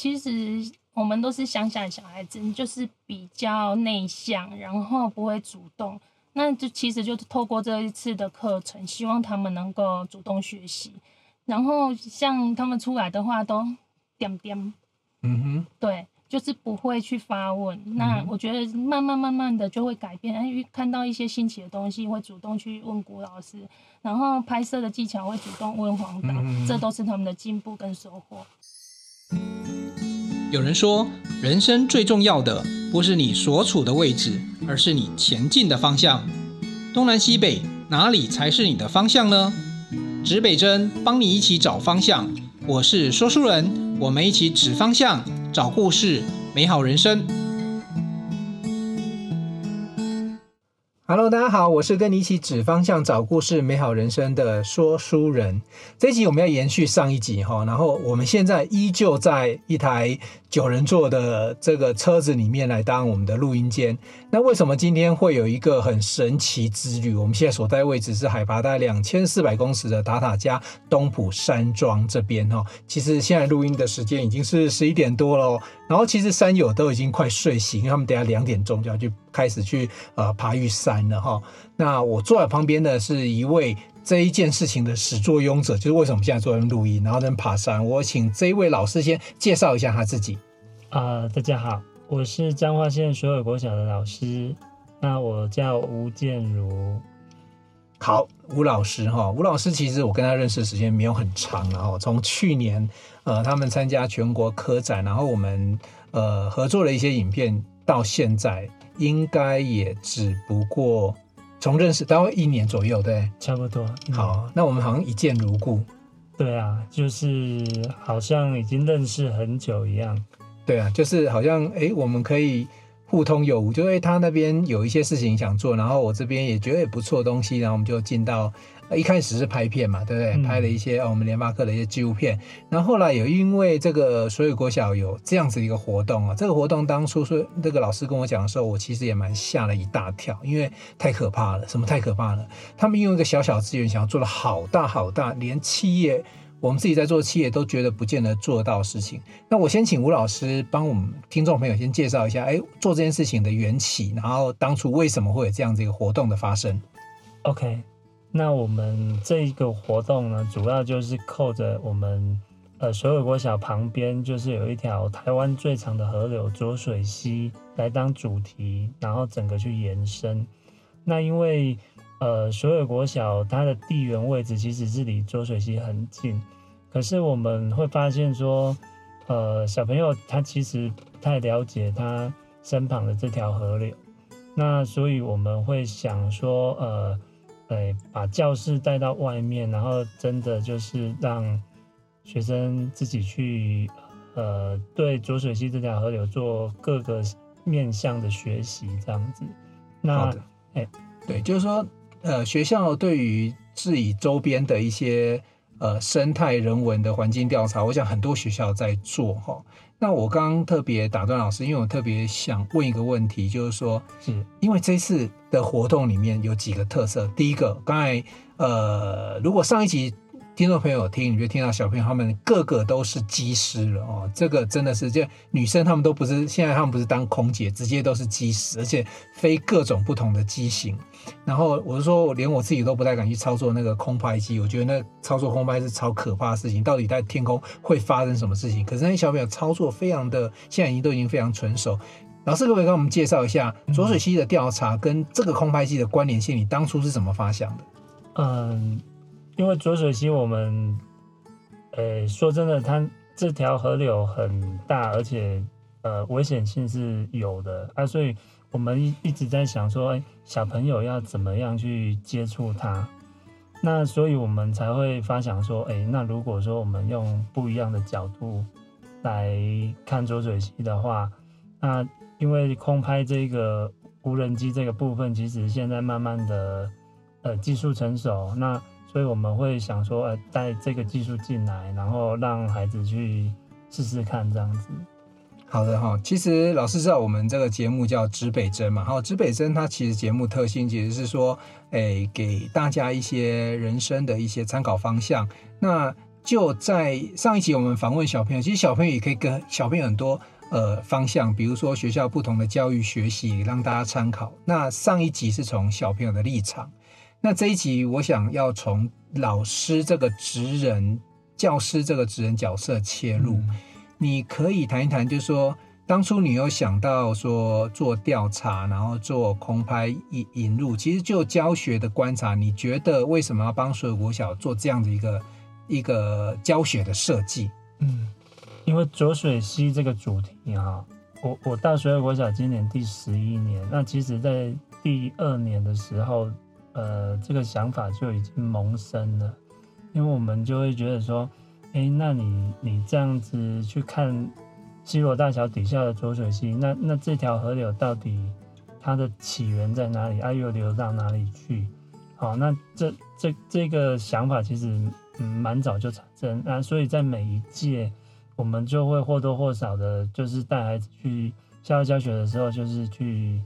其实我们都是乡下的小孩子，就是比较内向，然后不会主动。那就其实就是透过这一次的课程，希望他们能够主动学习。然后像他们出来的话，都点点，嗯哼，对，就是不会去发问。那我觉得慢慢慢慢的就会改变，哎，看到一些新奇的东西，会主动去问古老师。然后拍摄的技巧会主动问黄导，嗯，这都是他们的进步跟收获。有人说，人生最重要的不是你所处的位置，而是你前进的方向。东南西北，哪里才是你的方向呢？指北针帮你一起找方向。我是说书人，我们一起指方向，找故事，美好人生。Hello，大家好，我是跟你一起指方向、找故事、美好人生的说书人。这一集我们要延续上一集哈，然后我们现在依旧在一台九人座的这个车子里面来当我们的录音间。那为什么今天会有一个很神奇之旅？我们现在所在位置是海拔大概两千四百公尺的塔塔加东埔山庄这边哈。其实现在录音的时间已经是十一点多了，然后其实山友都已经快睡醒，他们等下两点钟就要去开始去呃爬玉山了哈。那我坐在旁边的是一位这一件事情的始作俑者，就是为什么现在坐在录音，然后在爬山。我请这一位老师先介绍一下他自己。啊、呃，大家好。我是彰化县所有国小的老师，那我叫吴建如。好，吴老师哈，吴老师其实我跟他认识的时间没有很长，然后从去年呃他们参加全国科展，然后我们呃合作了一些影片，到现在应该也只不过从认识大概一年左右，对，差不多。好，那我们好像一见如故。对啊，就是好像已经认识很久一样。对啊，就是好像哎，我们可以互通有无，就哎他那边有一些事情想做，然后我这边也觉得也不错的东西，然后我们就进到一开始是拍片嘛，对不对？嗯、拍了一些我们联发科的一些纪录片，然后后来有因为这个所有国小有这样子一个活动啊，这个活动当初说那个老师跟我讲的时候，我其实也蛮吓了一大跳，因为太可怕了，什么太可怕了？他们用一个小小资源，想要做的好大好大，连企业。我们自己在做企业都觉得不见得做得到事情。那我先请吴老师帮我们听众朋友先介绍一下，哎，做这件事情的缘起，然后当初为什么会有这样子一个活动的发生？OK，那我们这一个活动呢，主要就是扣着我们呃所有国小旁边，就是有一条台湾最长的河流浊水溪来当主题，然后整个去延伸。那因为呃，所有国小它的地缘位置其实是离浊水溪很近，可是我们会发现说，呃，小朋友他其实不太了解他身旁的这条河流，那所以我们会想说，呃，呃，把教室带到外面，然后真的就是让学生自己去，呃，对浊水溪这条河流做各个面向的学习，这样子。那，哎，对，就是说。呃，学校对于自己周边的一些呃生态人文的环境调查，我想很多学校在做哈。那我刚刚特别打断老师，因为我特别想问一个问题，就是说，是因为这次的活动里面有几个特色。第一个，刚才呃，如果上一集。听众朋友听，你就听到小朋友他们个个都是机师了哦，这个真的是，这女生他们都不是，现在他们不是当空姐，直接都是机师，而且飞各种不同的机型。然后我是说，我连我自己都不太敢去操作那个空拍机，我觉得那操作空拍是超可怕的事情，到底在天空会发生什么事情？可是那些小朋友操作非常的，现在已经都已经非常纯熟。老师可不可以跟我们介绍一下浊水溪的调查跟这个空拍机的关联性？你当初是怎么发想的？嗯。因为浊水溪，我们，呃，说真的，它这条河流很大，而且，呃，危险性是有的啊，所以我们一一直在想说，哎，小朋友要怎么样去接触它？那所以我们才会发想说，哎，那如果说我们用不一样的角度来看浊水溪的话，那因为空拍这个无人机这个部分，其实现在慢慢的，呃，技术成熟，那。所以我们会想说，呃，带这个技术进来，然后让孩子去试试看这样子。好的哈，其实老师知道我们这个节目叫指北针嘛，好，指北针它其实节目特性其实是说，诶，给大家一些人生的一些参考方向。那就在上一集我们访问小朋友，其实小朋友也可以跟小朋友很多呃方向，比如说学校不同的教育学习，让大家参考。那上一集是从小朋友的立场，那这一集我想要从老师这个职人、教师这个职人角色切入，嗯、你可以谈一谈，就是说当初你有想到说做调查，然后做空拍引引入，其实就教学的观察，你觉得为什么要帮所有国小做这样的一个？一个教学的设计，嗯，因为浊水溪这个主题啊，我我到水和国小今年第十一年，那其实在第二年的时候，呃，这个想法就已经萌生了，因为我们就会觉得说，哎，那你你这样子去看西罗大桥底下的浊水溪，那那这条河流到底它的起源在哪里？啊，又流到哪里去？好，那这这这个想法其实。嗯，蛮早就产生啊，所以在每一届，我们就会或多或少的，就是带孩子去校外教学的时候，就是去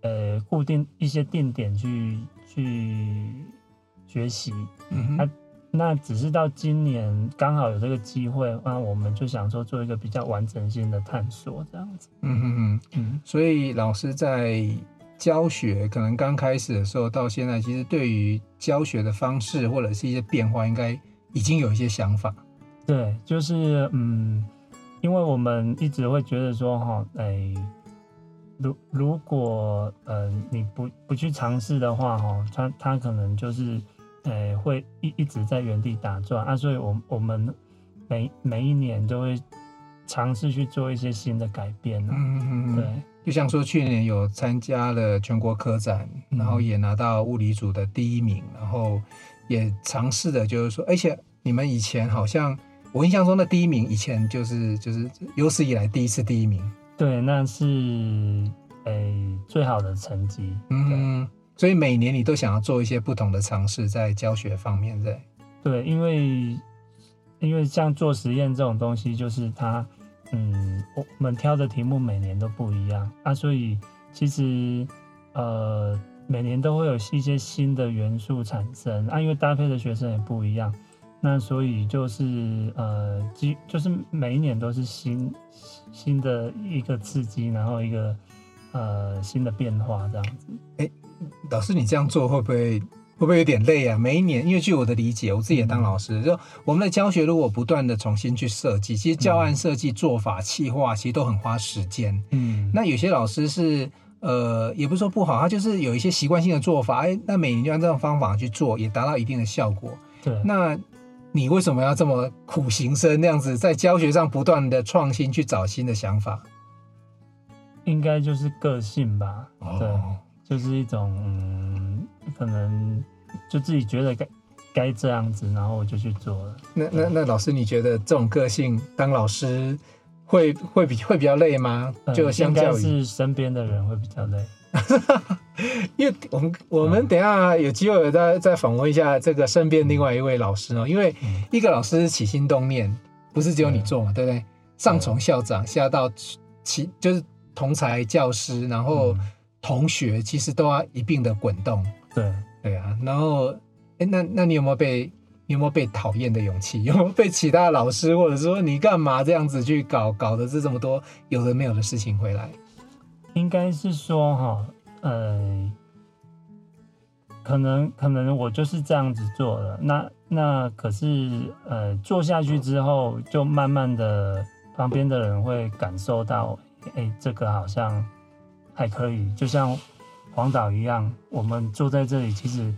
呃固定一些定点去去学习。嗯哼，啊，那只是到今年刚好有这个机会，那我们就想说做一个比较完整性的探索，这样子。嗯哼哼，嗯，所以老师在教学可能刚开始的时候到现在，其实对于教学的方式或者是一些变化，应该。已经有一些想法，对，就是嗯，因为我们一直会觉得说哈，哎，如如果呃你不不去尝试的话哈，他他可能就是呃会一一直在原地打转啊，所以我我们每每一年都会尝试去做一些新的改变呢。嗯嗯嗯，对，就像说去年有参加了全国科展，然后也拿到物理组的第一名，然后。也尝试的，就是说，而且你们以前好像，我印象中的第一名，以前就是就是有史以来第一次第一名。对，那是诶、欸、最好的成绩。嗯，所以每年你都想要做一些不同的尝试，在教学方面，对。对，因为因为像做实验这种东西，就是它，嗯，我们挑的题目每年都不一样啊，所以其实呃。每年都会有一些新的元素产生啊，因为搭配的学生也不一样，那所以就是呃，即就是每一年都是新新的一个刺激，然后一个呃新的变化这样子。哎，老师你这样做会不会会不会有点累啊？每一年，因为据我的理解，我自己也当老师，嗯、就我们的教学如果不断的重新去设计，其实教案设计、做法、企划，其实都很花时间。嗯，那有些老师是。呃，也不是说不好，他就是有一些习惯性的做法，哎，那每年就按这种方法去做，也达到一定的效果。对，那你为什么要这么苦行僧那样子，在教学上不断的创新，去找新的想法？应该就是个性吧。哦、对，就是一种嗯，可能就自己觉得该该这样子，然后我就去做了。那那那老师，你觉得这种个性当老师？会会比会比较累吗？就相较于、嗯、是身边的人会比较累，因为我们我们等一下有机会再再访问一下这个身边另外一位老师哦，因为一个老师起心动念不是只有你做嘛，对不对？上从校长下到其就是同才教师，然后同学其实都要一并的滚动，对对啊，然后哎，那那你有没有被？你有没有被讨厌的勇气？有没有被其他老师，或者说你干嘛这样子去搞，搞的这这么多有的没有的事情回来？应该是说哈，呃，可能可能我就是这样子做了。那那可是呃，做下去之后，就慢慢的旁边的人会感受到，哎、欸，这个好像还可以，就像黄导一样，我们坐在这里，其实。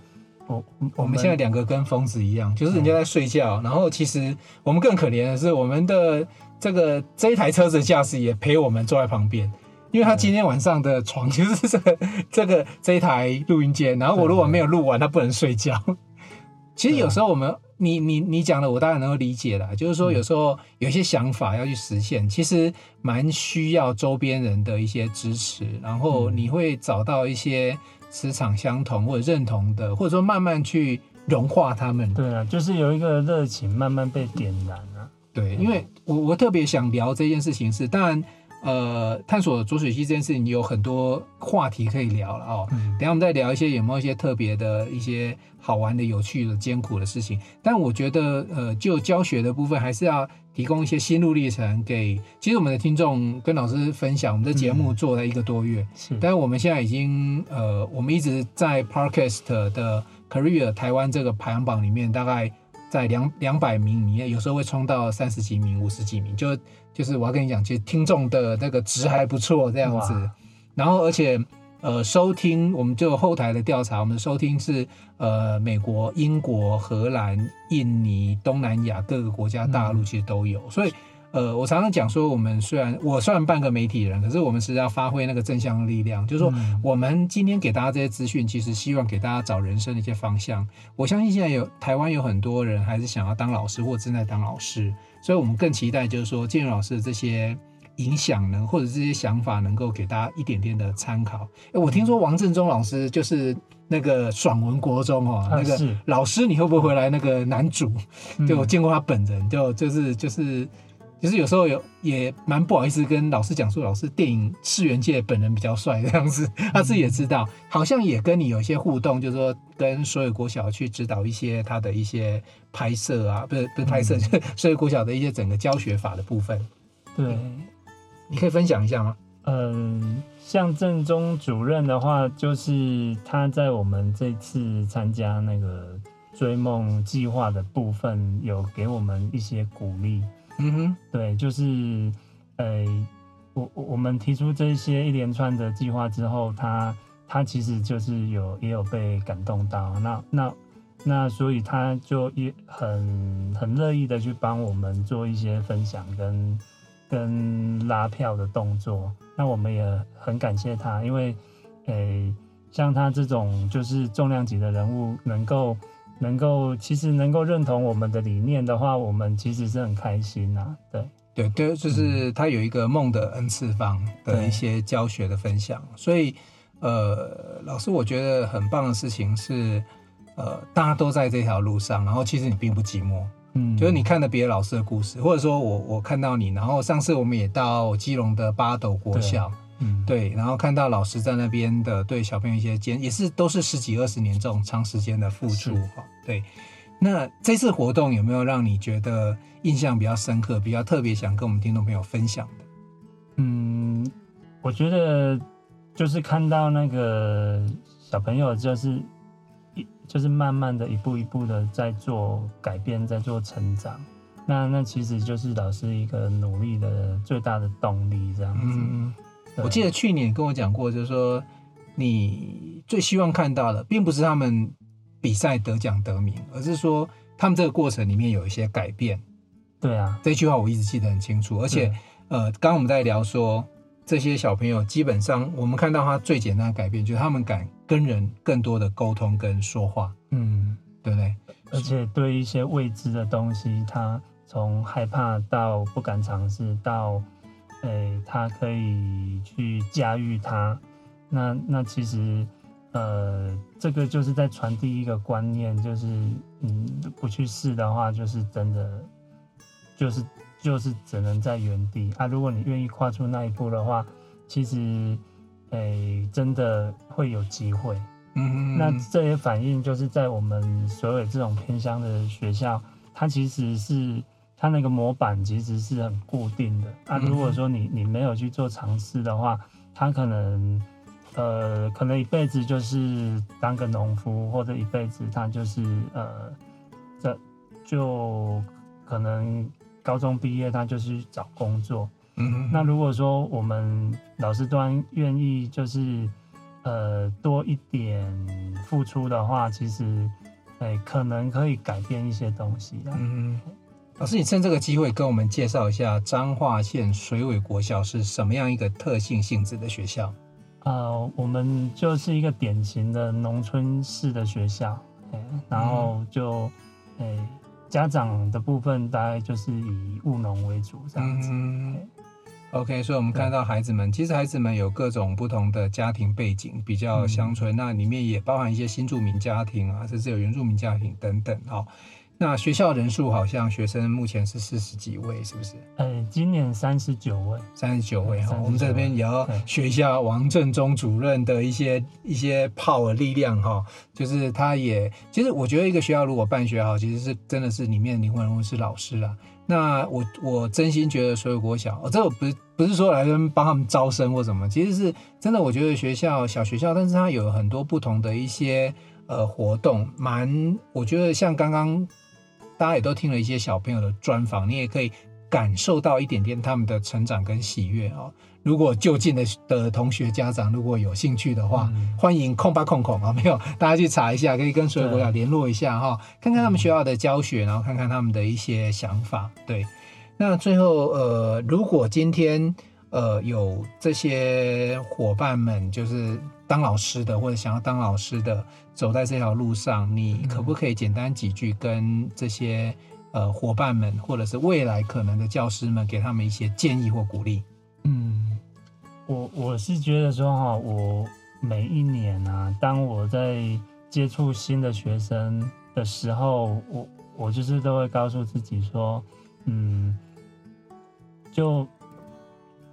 我我们现在两个跟疯子一样，就是人家在睡觉，然后其实我们更可怜的是，我们的这个这一台车子驾驶也陪我们坐在旁边，因为他今天晚上的床就是这个 这个这一台录音间，然后我如果没有录完，他不能睡觉。其实有时候我们你你你讲的，我当然能够理解了，就是说有时候有一些想法要去实现，其实蛮需要周边人的一些支持，然后你会找到一些。磁场相同或者认同的，或者说慢慢去融化他们。对啊，就是有一个热情慢慢被点燃啊。对，因为我我特别想聊这件事情是，当然呃，探索浊水溪这件事情有很多话题可以聊了哦。嗯、等下我们再聊一些有没有一些特别的一些好玩的、有趣的、艰苦的事情。但我觉得，呃，就教学的部分，还是要提供一些心路历程给。其实我们的听众跟老师分享，我们的节目做了一个多月，嗯、是。但是我们现在已经，呃，我们一直在 Podcast 的 Career 台湾这个排行榜里面，大概在两两百名里面，有时候会冲到三十几名、五十几名，就。就是我要跟你讲，其实听众的那个值还不错，这样子。然后，而且呃，收听我们就后台的调查，我们的收听是呃，美国、英国、荷兰、印尼、东南亚各个国家大陆其实都有。所以呃，我常常讲说，我们虽然我算半个媒体人，可是我们是要发挥那个正向的力量，就是说我们今天给大家这些资讯，其实希望给大家找人生的一些方向。我相信现在有台湾有很多人还是想要当老师或正在当老师。所以，我们更期待就是说，建宇老师的这些影响呢，或者这些想法，能够给大家一点点的参考。哎，我听说王振中老师就是那个爽文国中哦，那个老师，你会不会回来？那个男主，就我见过他本人，就就是就是。其实有时候有也蛮不好意思跟老师讲说，老师电影世元界本人比较帅这样子，他自己也知道，好像也跟你有一些互动，就是说跟所有国小去指导一些他的一些拍摄啊，不是不是拍摄，就所有国小的一些整个教学法的部分。对，你可以分享一下吗？嗯，像正中主任的话，就是他在我们这次参加那个追梦计划的部分，有给我们一些鼓励。嗯哼，对，就是，呃，我我们提出这些一连串的计划之后，他他其实就是有也有被感动到，那那那所以他就也很很乐意的去帮我们做一些分享跟跟拉票的动作，那我们也很感谢他，因为，呃，像他这种就是重量级的人物能够。能够其实能够认同我们的理念的话，我们其实是很开心呐、啊。对。对对，就是他有一个梦的 N 次方的一些教学的分享，所以呃，老师我觉得很棒的事情是，呃，大家都在这条路上，然后其实你并不寂寞，嗯，就是你看了别的老师的故事，或者说我我看到你，然后上次我们也到基隆的八斗国小。嗯，对，然后看到老师在那边的对小朋友一些坚，也是都是十几二十年这种长时间的付出哈。对，那这次活动有没有让你觉得印象比较深刻、比较特别想跟我们听众朋友分享的？嗯，我觉得就是看到那个小朋友，就是一就是慢慢的一步一步的在做改变，在做成长。那那其实就是老师一个努力的最大的动力，这样子。嗯我记得去年跟我讲过，就是说你最希望看到的，并不是他们比赛得奖得名，而是说他们这个过程里面有一些改变。对啊，这句话我一直记得很清楚。而且，呃，刚刚我们在聊说，这些小朋友基本上，我们看到他最简单的改变，就是他们敢跟人更多的沟通跟说话。嗯，对不对？而且对一些未知的东西，他从害怕到不敢尝试到。诶、欸，他可以去驾驭它，那那其实，呃，这个就是在传递一个观念，就是，嗯，不去试的话，就是真的，就是就是只能在原地啊。如果你愿意跨出那一步的话，其实，诶、欸，真的会有机会。嗯嗯。那这也反映就是在我们所有这种偏乡的学校，它其实是。它那个模板其实是很固定的啊。如果说你你没有去做尝试的话，他可能呃可能一辈子就是当个农夫，或者一辈子他就是呃这就可能高中毕业他就去找工作。嗯，那如果说我们老师端愿意就是呃多一点付出的话，其实哎、欸、可能可以改变一些东西的。嗯。老师，你趁这个机会跟我们介绍一下彰化县水尾国小是什么样一个特性性质的学校？呃，我们就是一个典型的农村式的学校，然后就，嗯、家长的部分大概就是以务农为主这样子。嗯、OK，所以我们看到孩子们，其实孩子们有各种不同的家庭背景，比较乡村，嗯、那里面也包含一些新住民家庭啊，甚至有原住民家庭等等，那学校人数好像学生目前是四十几位，是不是？呃，今年三十九位，三十九位哈。我们这边也要学一下王振中主任的一些一些 power 力量哈，就是他也其实我觉得一个学校如果办学好，其实是真的是里面灵魂人物是老师啦。那我我真心觉得所有国小，哦，这个不是不是说来跟帮他们招生或什么，其实是真的，我觉得学校小学校，但是它有很多不同的一些呃活动，蛮我觉得像刚刚。大家也都听了一些小朋友的专访，你也可以感受到一点点他们的成长跟喜悦哦。如果就近的的同学家长如果有兴趣的话，嗯、欢迎空吧空空啊，没有大家去查一下，可以跟所有国家联络一下哈，看看他们学校的教学，然后看看他们的一些想法。对，那最后呃，如果今天呃有这些伙伴们，就是。当老师的或者想要当老师的，走在这条路上，你可不可以简单几句跟这些呃伙伴们，或者是未来可能的教师们，给他们一些建议或鼓励？嗯，我我是觉得说哈，我每一年啊，当我在接触新的学生的时候，我我就是都会告诉自己说，嗯，就。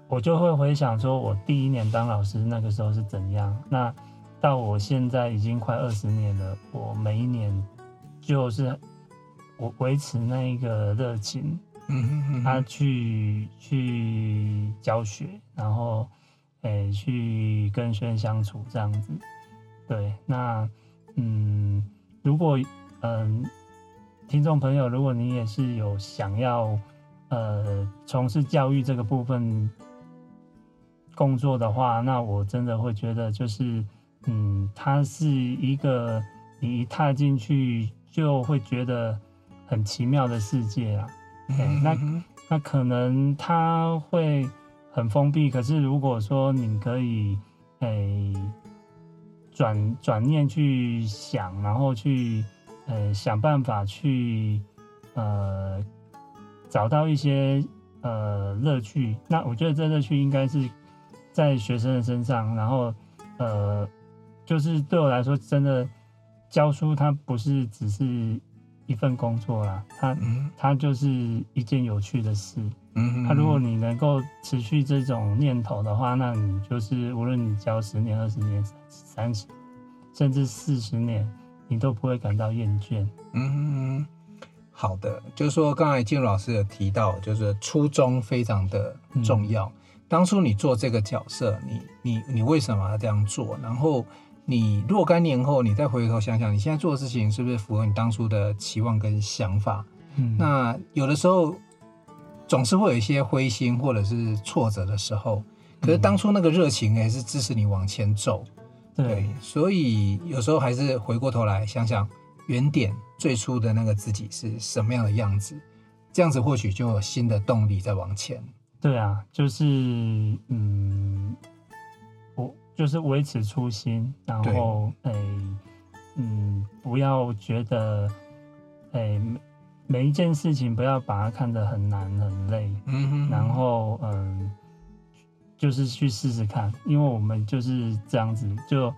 我就会回想说，我第一年当老师那个时候是怎样。那到我现在已经快二十年了，我每一年就是我维持那一个热情，嗯他去去教学，然后诶、欸、去跟学生相处这样子。对，那嗯，如果嗯听众朋友，如果你也是有想要呃从事教育这个部分。工作的话，那我真的会觉得就是，嗯，它是一个你一踏进去就会觉得很奇妙的世界啊。嗯欸、那那可能它会很封闭，可是如果说你可以，诶转转念去想，然后去，呃，想办法去，呃，找到一些呃乐趣。那我觉得这乐趣应该是。在学生的身上，然后，呃，就是对我来说，真的教书它不是只是一份工作啦，它它就是一件有趣的事。嗯，它如果你能够持续这种念头的话，那你就是无论你教十年、二十年、三十，甚至四十年，你都不会感到厌倦。嗯，好的，就是说刚才建儒老师有提到，就是初衷非常的重要。嗯当初你做这个角色，你你你为什么要这样做？然后你若干年后，你再回头想想，你现在做的事情是不是符合你当初的期望跟想法？嗯，那有的时候总是会有一些灰心或者是挫折的时候，可是当初那个热情也是支持你往前走。嗯、对，所以有时候还是回过头来想想原点最初的那个自己是什么样的样子，这样子或许就有新的动力在往前。对啊，就是嗯，我就是维持初心，然后诶，嗯，不要觉得诶，每一件事情不要把它看得很难很累，嗯哼，然后嗯，就是去试试看，因为我们就是这样子，就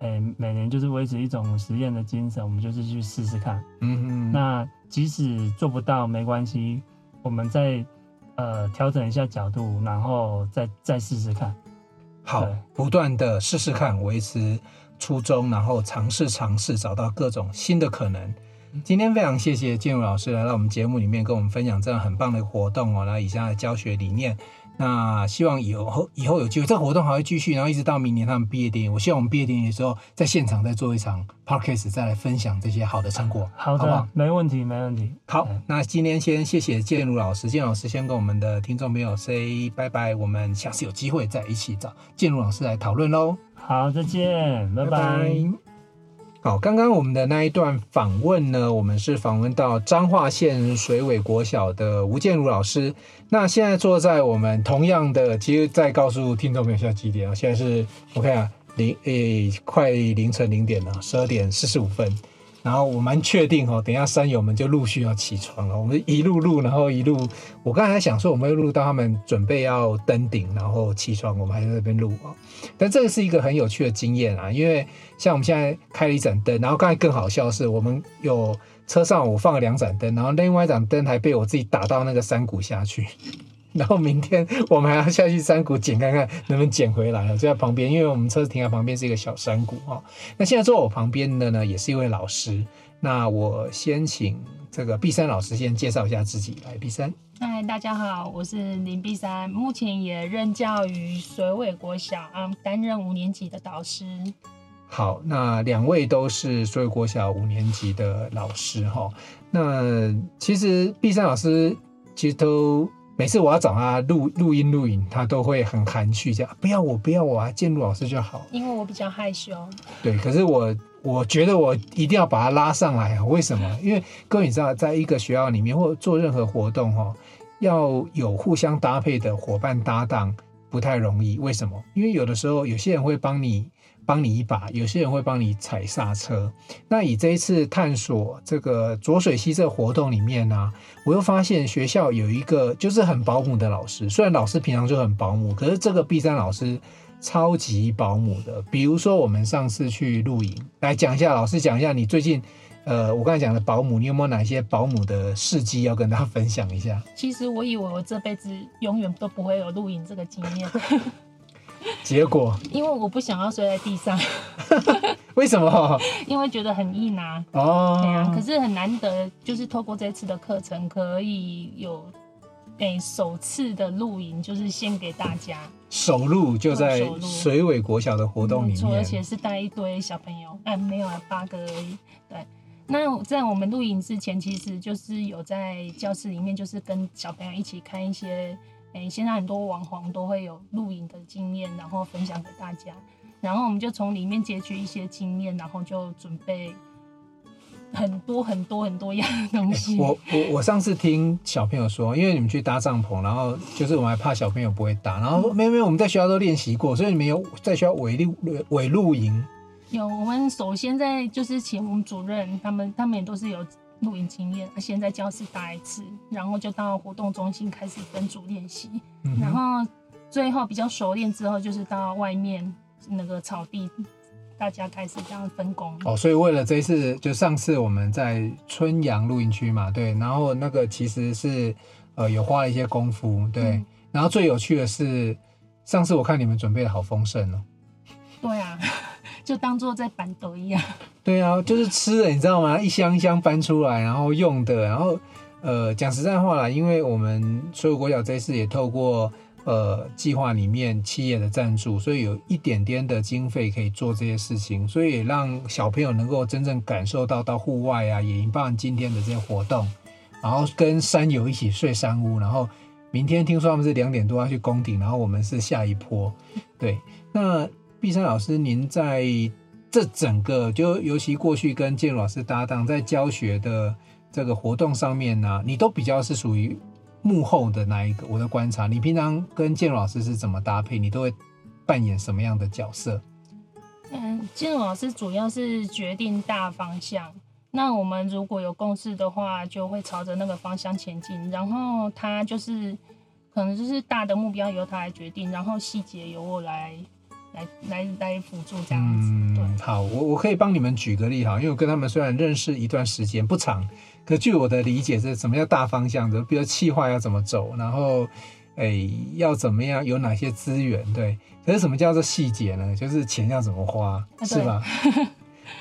诶，每年就是维持一种实验的精神，我们就是去试试看，嗯哼，那即使做不到没关系，我们在。呃，调整一下角度，然后再再试试看。好，不断的试试看，维持初衷，然后尝试尝试，找到各种新的可能。今天非常谢谢建儒老师来到我们节目里面，跟我们分享这样很棒的活动哦，然后以下的教学理念。那希望以后以后有机会，这个活动还会继续，然后一直到明年他们毕业典礼。我希望我们毕业典礼的时候，在现场再做一场 podcast，再来分享这些好的成果。好的，好好？没问题，没问题。好，那今天先谢谢建如老师，建儒老师先跟我们的听众朋友 say 拜拜，我们下次有机会再一起找建如老师来讨论喽。好，再见，拜拜。拜拜好，刚刚我们的那一段访问呢，我们是访问到彰化县水尾国小的吴建儒老师。那现在坐在我们同样的，其实再告诉听众朋友现在几点啊？现在是我看啊，零诶、快凌晨零点了，十二点四十五分。然后我蛮确定哦，等一下山友们就陆续要起床了。我们一路录，然后一路，我刚才想说，我们会录到他们准备要登顶，然后起床，我们还在那边录啊。但这个是一个很有趣的经验啊，因为像我们现在开了一盏灯，然后刚才更好笑的是，我们有车上我放了两盏灯，然后另外一盏灯还被我自己打到那个山谷下去。然后明天我们还要下去山谷捡看看能不能捡回来了，就在旁边，因为我们车子停在旁边是一个小山谷哈。那现在坐我旁边的呢，也是一位老师。那我先请这个碧山老师先介绍一下自己来。碧山，嗨，大家好，我是林碧山，目前也任教于水尾国小啊，担任五年级的导师。好，那两位都是水尾国小五年级的老师哈。那其实碧山老师其实都。每次我要找他录录音录影，他都会很含蓄，这样不要我不要我啊，建筑老师就好。因为我比较害羞。对，可是我我觉得我一定要把他拉上来啊！为什么？因为各位你知道，在一个学校里面或做任何活动哈，要有互相搭配的伙伴搭档不太容易。为什么？因为有的时候有些人会帮你。帮你一把，有些人会帮你踩刹车。那以这一次探索这个浊水溪这个活动里面呢、我又发现学校有一个就是很保姆的老师。虽然老师平常就很保姆，可是这个碧珊老师超级保姆的。比如说我们上次去露营，来讲一下，老师讲一下你最近，呃，我刚才讲的保姆，你有没有哪些保姆的事迹要跟大家分享一下？其实我以为我这辈子永远都不会有露营这个经验。结果，因为我不想要睡在地上，为什么？因为觉得很硬啊。哦，对啊。可是很难得，就是透过这次的课程，可以有诶、欸、首次的露营，就是献给大家。首露就在水尾国小的活动里面，而且是带一堆小朋友，哎，没有啊，八个而已。对，那在我们露营之前，其实就是有在教室里面，就是跟小朋友一起看一些。哎，现在很多网红都会有露营的经验，然后分享给大家。然后我们就从里面截取一些经验，然后就准备很多很多很多样的东西。我我我上次听小朋友说，因为你们去搭帐篷，然后就是我们还怕小朋友不会搭，然后说没有没有，我们在学校都练习过，所以你们有在学校伪露伪露营。有，我们首先在就是请我们主任，他们他们也都是有。露营经验，先在教室待一次，然后就到活动中心开始分组练习，嗯、然后最后比较熟练之后，就是到外面那个草地，大家开始这样分工。哦，所以为了这一次，就上次我们在春阳露营区嘛，对，然后那个其实是呃有花了一些功夫，对，嗯、然后最有趣的是，上次我看你们准备的好丰盛哦。对啊。就当做在办桌一样。对啊，就是吃的，你知道吗？一箱一箱搬出来，然后用的，然后呃，讲实在话啦，因为我们所有国小这次也透过呃计划里面企业的赞助，所以有一点点的经费可以做这些事情，所以也让小朋友能够真正感受到到户外啊，也包含今天的这些活动，然后跟山友一起睡山屋，然后明天听说他们是两点多要去攻顶，然后我们是下一波，对，那。碧珊老师，您在这整个就尤其过去跟建老师搭档，在教学的这个活动上面呢、你都比较是属于幕后的那一个。我的观察，你平常跟建老师是怎么搭配？你都会扮演什么样的角色？嗯，建老师主要是决定大方向。那我们如果有共识的话，就会朝着那个方向前进。然后他就是可能就是大的目标由他来决定，然后细节由我来。来来来辅助这样子，好，我我可以帮你们举个例哈，因为我跟他们虽然认识一段时间不长，可据我的理解是什么叫大方向的，比如企划要怎么走，然后诶要怎么样，有哪些资源，对，可是什么叫做细节呢？就是钱要怎么花，啊、是吧？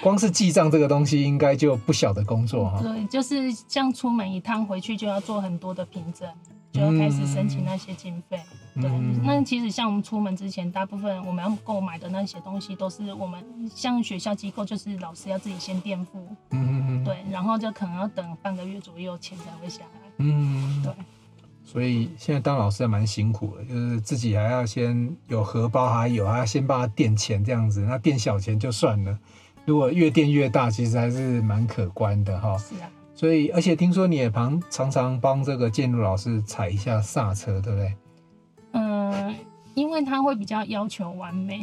光是记账这个东西，应该就不小的工作哈。对，就是像出门一趟回去就要做很多的凭证。就要开始申请那些经费，嗯、对。那其实像我们出门之前，大部分我们要购买的那些东西，都是我们像学校机构，就是老师要自己先垫付，嗯嗯对，然后就可能要等半个月左右钱才会下来，嗯，对。所以现在当老师还蛮辛苦的，就是自己还要先有荷包，还有还要先帮他垫钱这样子，那垫小钱就算了，如果越垫越大，其实还是蛮可观的哈。是啊。所以，而且听说你也常常常帮这个建筑老师踩一下刹车，对不对？嗯，因为他会比较要求完美。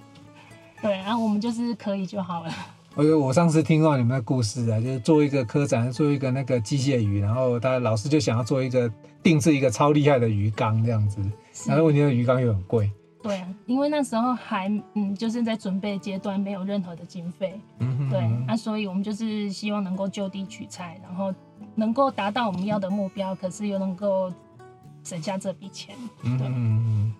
对，然后我们就是可以就好了。我我上次听到你们的故事啊，就是做一个科展，做一个那个机械鱼，然后他老师就想要做一个定制一个超厉害的鱼缸这样子，然后问题的鱼缸又很贵。对啊，因为那时候还嗯就是在准备阶段，没有任何的经费。嗯哼，对，那、啊、所以我们就是希望能够就地取材，然后能够达到我们要的目标，可是又能够省下这笔钱。对，嗯嗯，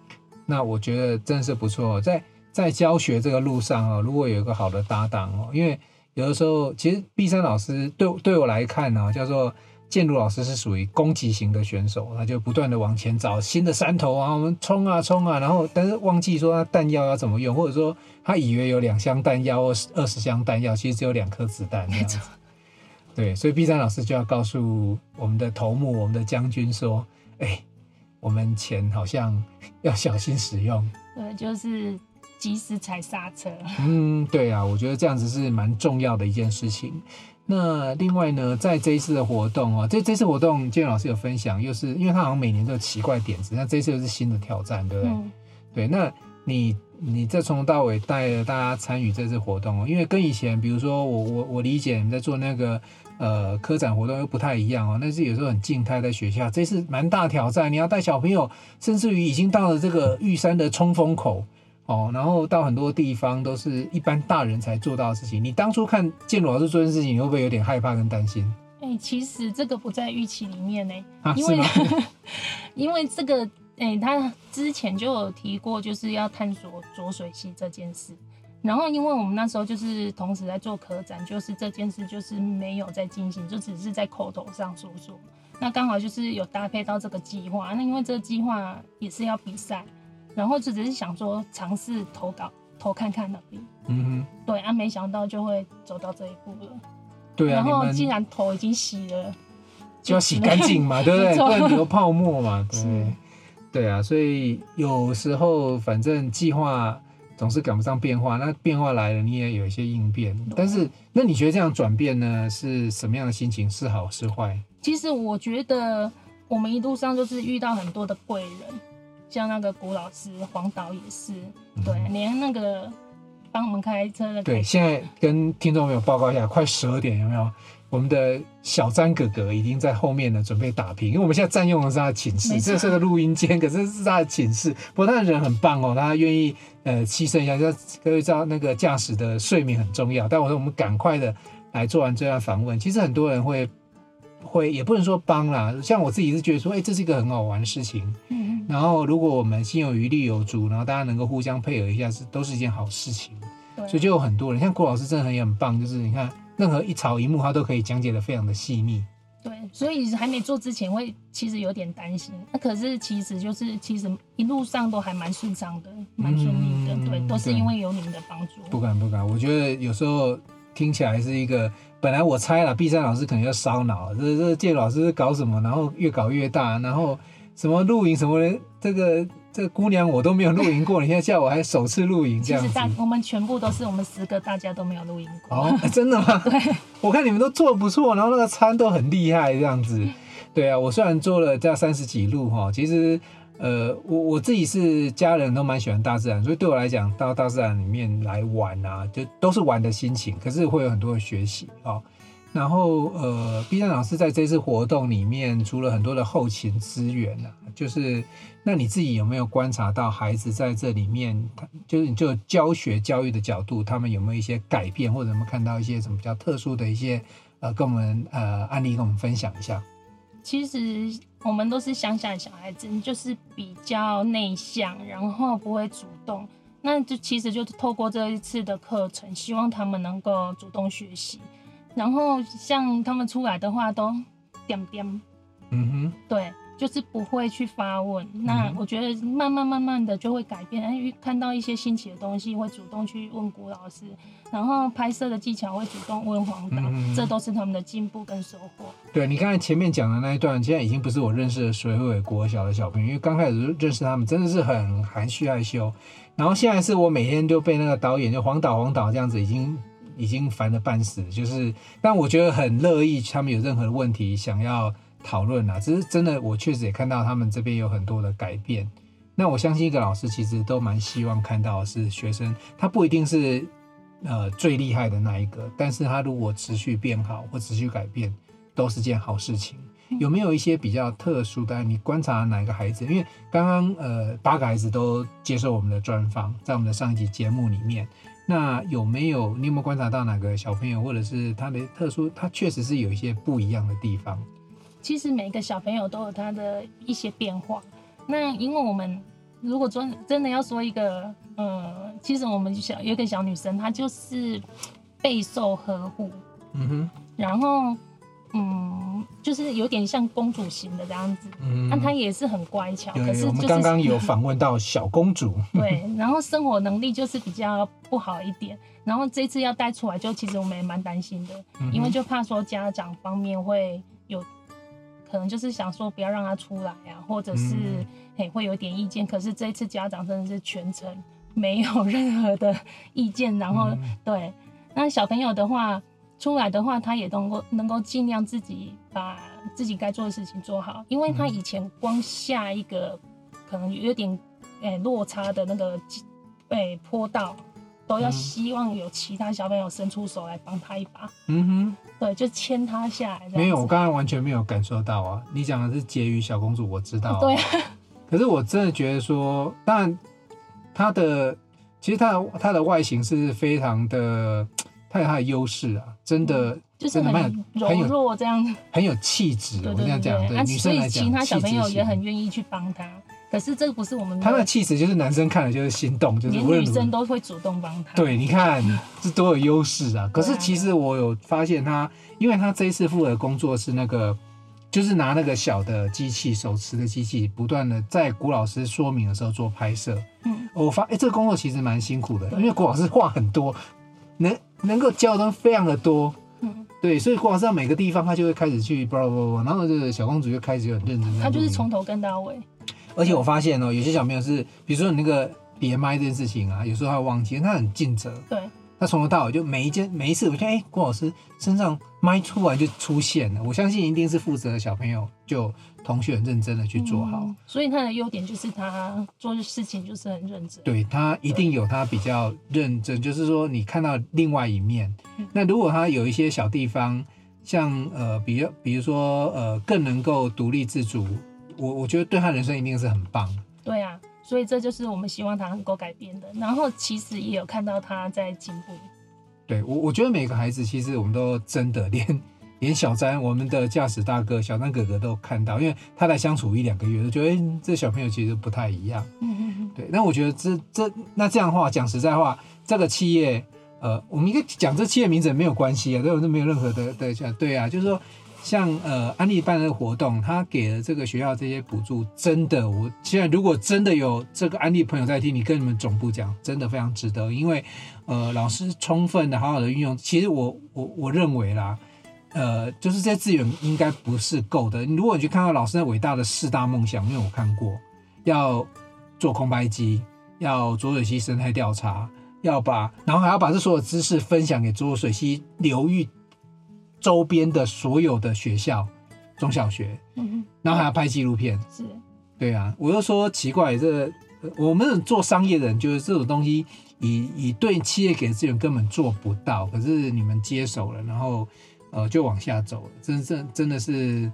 那我觉得真是不错，在。在教学这个路上哦，如果有一个好的搭档哦，因为有的时候其实碧山老师对对我来看呢，叫做建筑老师是属于攻击型的选手，他就不断的往前找新的山头啊，我们冲啊冲啊，然后但是忘记说他弹药要怎么用，或者说他以为有两箱弹药或 二十箱弹药，其实只有两颗子弹这样子。对，所以 B 站老师就要告诉我们的头目、我们的将军说：“哎，我们钱好像要小心使用。”对，就是。及时踩刹车。嗯，对啊，我觉得这样子是蛮重要的一件事情。那另外呢，在这一次的活动哦，这这次活动建老师有分享，又是因为他好像每年都有奇怪点子，那这次又是新的挑战，对不对？嗯、对，那你你这从头到尾带着大家参与这次活动哦，因为跟以前，比如说我我我理解你在做那个呃科展活动又不太一样哦，那是有时候很静态在学校，这次蛮大挑战，你要带小朋友，甚至于已经到了这个玉山的冲锋口。哦，然后到很多地方都是一般大人才做到的事情。你当初看建鲁老师做这件事情，你会不会有点害怕跟担心？哎、欸，其实这个不在预期里面呢，啊、因为 因为这个，哎、欸，他之前就有提过，就是要探索浊水溪这件事。然后，因为我们那时候就是同时在做科展，就是这件事就是没有在进行，就只是在口头上说说。那刚好就是有搭配到这个计划，那因为这个计划也是要比赛。然后就只是想说尝试投稿投看看而已，嗯哼，对啊，没想到就会走到这一步了，对啊，然后既然头已经洗了，就要洗干净嘛，对不对？不然留泡沫嘛，对，对啊，所以有时候反正计划总是赶不上变化，那变化来了你也有一些应变，但是那你觉得这样转变呢是什么样的心情？是好是坏？其实我觉得我们一路上就是遇到很多的贵人。像那个古老师黄导也是，对，连那个帮我们开车的。对，现在跟听众朋友报告一下，快十二点有没有？我们的小张哥哥已经在后面呢，准备打平。因为我们现在占用的是他的寝室，这是个录音间，可是是他的寝室。不过他的人很棒哦，他愿意呃牺牲一下，就各位知道那个驾驶的睡眠很重要。但我说我们赶快的来做完这段访问。其实很多人会会也不能说帮啦，像我自己是觉得说，哎，这是一个很好玩的事情。嗯然后，如果我们心有余力有足，然后大家能够互相配合一下，是都是一件好事情。对所以就有很多人，像郭老师真的很也很棒，就是你看任何一草一木，他都可以讲解的非常的细腻。对，所以还没做之前会其实有点担心，那可是其实就是其实一路上都还蛮顺畅的，蛮顺利的。嗯、对，都是因为有你们的帮助。不敢不敢，我觉得有时候听起来是一个，本来我猜了，毕山老师可能要烧脑，这这建老师搞什么，然后越搞越大，然后。什么露营什么的，这个这个姑娘我都没有露营过，你现在叫我还首次露营这样子。其实大我们全部都是我们十个，大家都没有露营过。哦，真的吗？对，我看你们都做不错，然后那个餐都很厉害这样子。对啊，我虽然做了这样三十几路哈，其实呃，我我自己是家人都蛮喜欢大自然，所以对我来讲到大自然里面来玩啊，就都是玩的心情，可是会有很多的学习啊。然后，呃，碧山老师在这次活动里面，除了很多的后勤资源啊，就是那你自己有没有观察到孩子在这里面，他就是你就教学教育的角度，他们有没有一些改变，或者有没有看到一些什么比较特殊的一些呃，跟我们呃案例跟我们分享一下？其实我们都是乡下的小孩子，就是比较内向，然后不会主动，那就其实就是透过这一次的课程，希望他们能够主动学习。然后像他们出来的话都点点，嗯哼，对，就是不会去发问。那我觉得慢慢慢慢的就会改变，因为看到一些新奇的东西会主动去问古老师，然后拍摄的技巧会主动问黄导，嗯、这都是他们的进步跟收获。对，你刚才前面讲的那一段，现在已经不是我认识的水尾国小的小朋友，因为刚开始认识他们真的是很含蓄害羞，然后现在是我每天都被那个导演就黄导黄导这样子已经。已经烦得半死，就是，但我觉得很乐意，他们有任何的问题想要讨论啊。只是真的，我确实也看到他们这边有很多的改变。那我相信一个老师其实都蛮希望看到的是学生，他不一定是呃最厉害的那一个，但是他如果持续变好或持续改变，都是件好事情。有没有一些比较特殊的？你观察哪个孩子？因为刚刚呃八个孩子都接受我们的专访，在我们的上一集节目里面，那有没有你有没有观察到哪个小朋友，或者是他的特殊？他确实是有一些不一样的地方。其实每个小朋友都有他的一些变化。那因为我们如果真真的要说一个，呃，其实我们小有一个小女生，她就是备受呵护，嗯哼，然后。嗯，就是有点像公主型的这样子，嗯，那她也是很乖巧。可是、就是、我们刚刚有访问到小公主，对，然后生活能力就是比较不好一点，然后这次要带出来，就其实我们也蛮担心的，嗯，因为就怕说家长方面会有可能就是想说不要让他出来啊，或者是嘿、嗯、会有点意见。可是这一次家长真的是全程没有 任何的意见，然后、嗯、对，那小朋友的话。出来的话，他也能够能够尽量自己把自己该做的事情做好，因为他以前光下一个可能有点诶、欸、落差的那个诶、欸、坡道，都要希望有其他小朋友伸出手来帮他一把。嗯哼，对，就牵他下来。没有，我刚刚完全没有感受到啊！你讲的是婕妤小公主，我知道、啊。对。可是我真的觉得说，当然他的其实她的她的外形是非常的。她有她的优势啊，真的，嗯、就是很柔弱这样子，很有气质。我这样讲，对女生来讲，其他小朋友也很愿意去帮他。可是这个不是我们他的气质，就是男生看了就是心动，就是连女生都会主动帮他。对，你看这多有优势啊！可是其实我有发现他，因为他这一次负责工作是那个，就是拿那个小的机器，手持的机器，不断的在古老师说明的时候做拍摄。嗯，我发哎、欸，这个工作其实蛮辛苦的，因为古老师话很多，能。能够教的非常的多，嗯，对，所以光是每个地方他就会开始去，然后这个小公主就开始就很认真。他就是从头跟到尾。而且我发现哦，有些小朋友是，比如说你那个别麦这件事情啊，有时候他会忘记，他很尽责。对。他从头到尾就每一件每一次，我觉得哎，郭老师身上麦突然就出现了，我相信一定是负责的小朋友就。同学很认真的去做好，嗯、所以他的优点就是他做的事情就是很认真。对，他一定有他比较认真，就是说你看到另外一面。嗯、那如果他有一些小地方，像呃，比如比如说呃，更能够独立自主，我我觉得对他人生一定是很棒。对啊，所以这就是我们希望他能够改变的。然后其实也有看到他在进步。对我，我觉得每个孩子其实我们都真的连。连小詹，我们的驾驶大哥小詹哥哥都看到，因为他来相处一两个月，就觉得、欸、这小朋友其实不太一样。嗯嗯嗯。对，那我觉得这这那这样的话讲实在话，这个企业，呃，我们应该讲这企业名字没有关系啊，对，这没有任何的的对啊，就是说像呃安利办的活动，他给了这个学校这些补助，真的，我现在如果真的有这个安利朋友在听，你跟你们总部讲，真的非常值得，因为呃老师充分的好好的运用，其实我我我认为啦。呃，就是这些资源应该不是够的。如果你去看到老师那伟大的四大梦想，因为我看过，要做空白机，要浊水溪生态调查，要把，然后还要把这所有知识分享给浊水溪流域周边的所有的学校、中小学，嗯，然后还要拍纪录片，是，对啊，我就说奇怪，这我们做商业的人，就是这种东西，以以对企业给的资源根本做不到，可是你们接手了，然后。呃，就往下走了，真正真的是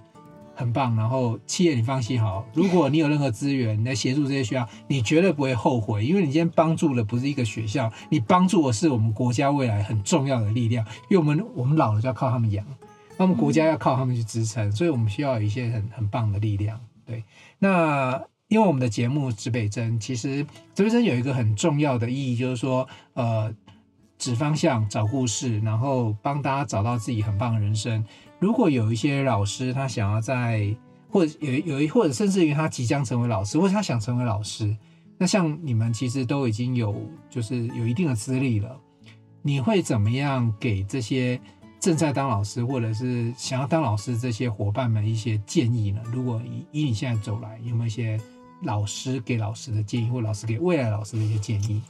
很棒。然后企业，你放心好，如果你有任何资源来协助这些学校，你绝对不会后悔，因为你今天帮助的不是一个学校，你帮助的是我们国家未来很重要的力量。因为我们我们老了就要靠他们养，那我们国家要靠他们去支撑，所以我们需要有一些很很棒的力量。对，那因为我们的节目指北针，其实指北针有一个很重要的意义，就是说，呃。指方向，找故事，然后帮大家找到自己很棒的人生。如果有一些老师，他想要在，或者有有一，或者甚至于他即将成为老师，或者他想成为老师，那像你们其实都已经有，就是有一定的资历了。你会怎么样给这些正在当老师，或者是想要当老师这些伙伴们一些建议呢？如果以以你现在走来，有没有一些老师给老师的建议，或老师给未来老师的一些建议？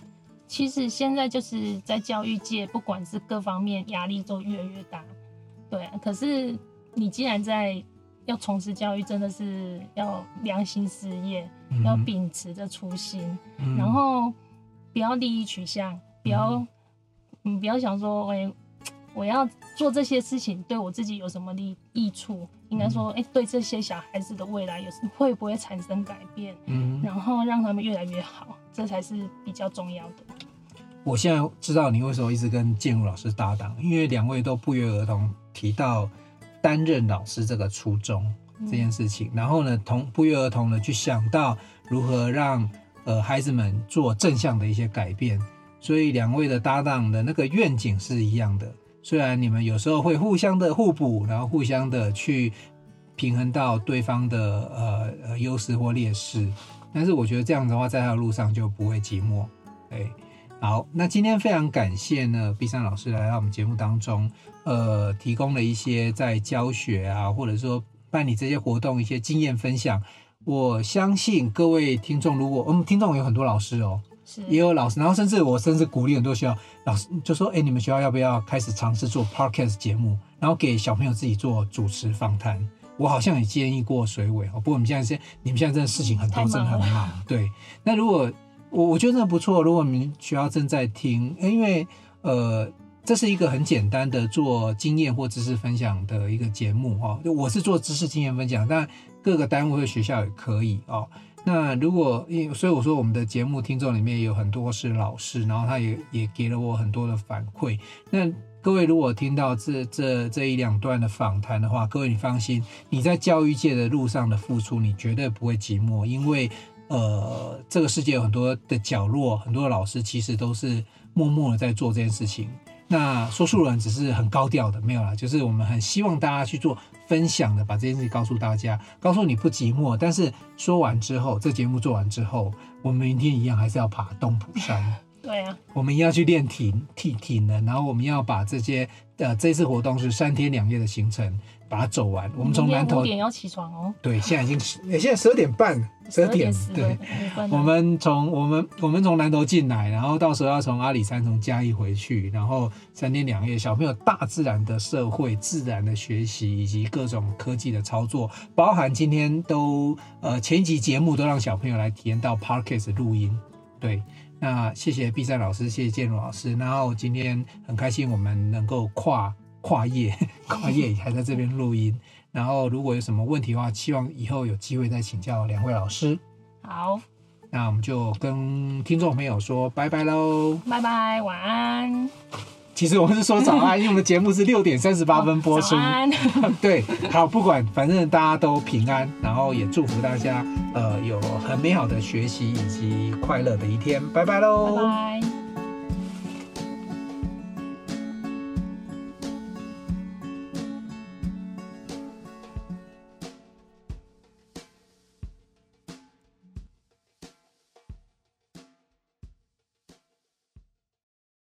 其实现在就是在教育界，不管是各方面压力都越来越大，对。可是你既然在要从事教育，真的是要良心事业，嗯、要秉持着初心，嗯、然后不要利益取向，不要你不要想说，哎、欸，我要做这些事情对我自己有什么利益处？应该说，哎、欸，对这些小孩子的未来有会不会产生改变？嗯，然后让他们越来越好，这才是比较重要的。我现在知道你为什么一直跟建儒老师搭档，因为两位都不约而同提到担任老师这个初衷这件事情，然后呢，同不约而同的去想到如何让呃孩子们做正向的一些改变，所以两位的搭档的那个愿景是一样的。虽然你们有时候会互相的互补，然后互相的去平衡到对方的呃呃优势或劣势，但是我觉得这样的话，在他的路上就不会寂寞。哎，好，那今天非常感谢呢，毕山老师来到我们节目当中，呃，提供了一些在教学啊，或者说办理这些活动一些经验分享。我相信各位听众，如果我们听众有很多老师哦。也有老师，然后甚至我甚至鼓励很多学校老师就说：“哎，你们学校要不要开始尝试做 podcast 节目，然后给小朋友自己做主持访谈？”我好像也建议过水尾哦。不过我们现在是你们现在真的事情很多，真的很忙。对，那如果我我觉得真的不错，如果你们学校正在听，因为呃，这是一个很简单的做经验或知识分享的一个节目哦。我是做知识经验分享，但各个单位和学校也可以哦。那如果因所以我说我们的节目听众里面有很多是老师，然后他也也给了我很多的反馈。那各位如果听到这这这一两段的访谈的话，各位你放心，你在教育界的路上的付出，你绝对不会寂寞，因为呃这个世界有很多的角落，很多的老师其实都是默默的在做这件事情。那说书人只是很高调的，没有啦，就是我们很希望大家去做。分享的，把这件事情告诉大家，告诉你不寂寞。但是说完之后，这节目做完之后，我们明天一样还是要爬东浦山。对啊，我们要去练体体体能，然后我们要把这些呃这次活动是三天两夜的行程。把它走完。我们从南头五点要起床哦。对，现在已经十，现在十二点半，十二点。对，我们从我们我们从南头进来，然后到时候要从阿里山从嘉义回去，然后三天两夜，小朋友大自然的社会、自然的学习以及各种科技的操作，包含今天都呃前几集节目都让小朋友来体验到 Parkes 录音。对，那谢谢 B 站老师，谢谢建儒老师，然后今天很开心我们能够跨。跨业，跨业还在这边录音。然后，如果有什么问题的话，希望以后有机会再请教两位老师。好，那我们就跟听众朋友说拜拜喽。拜拜，晚安。其实我们是说早安，因为我们的节目是六点三十八分播出。对，好，不管，反正大家都平安，然后也祝福大家，呃，有很美好的学习以及快乐的一天。拜拜喽。拜拜。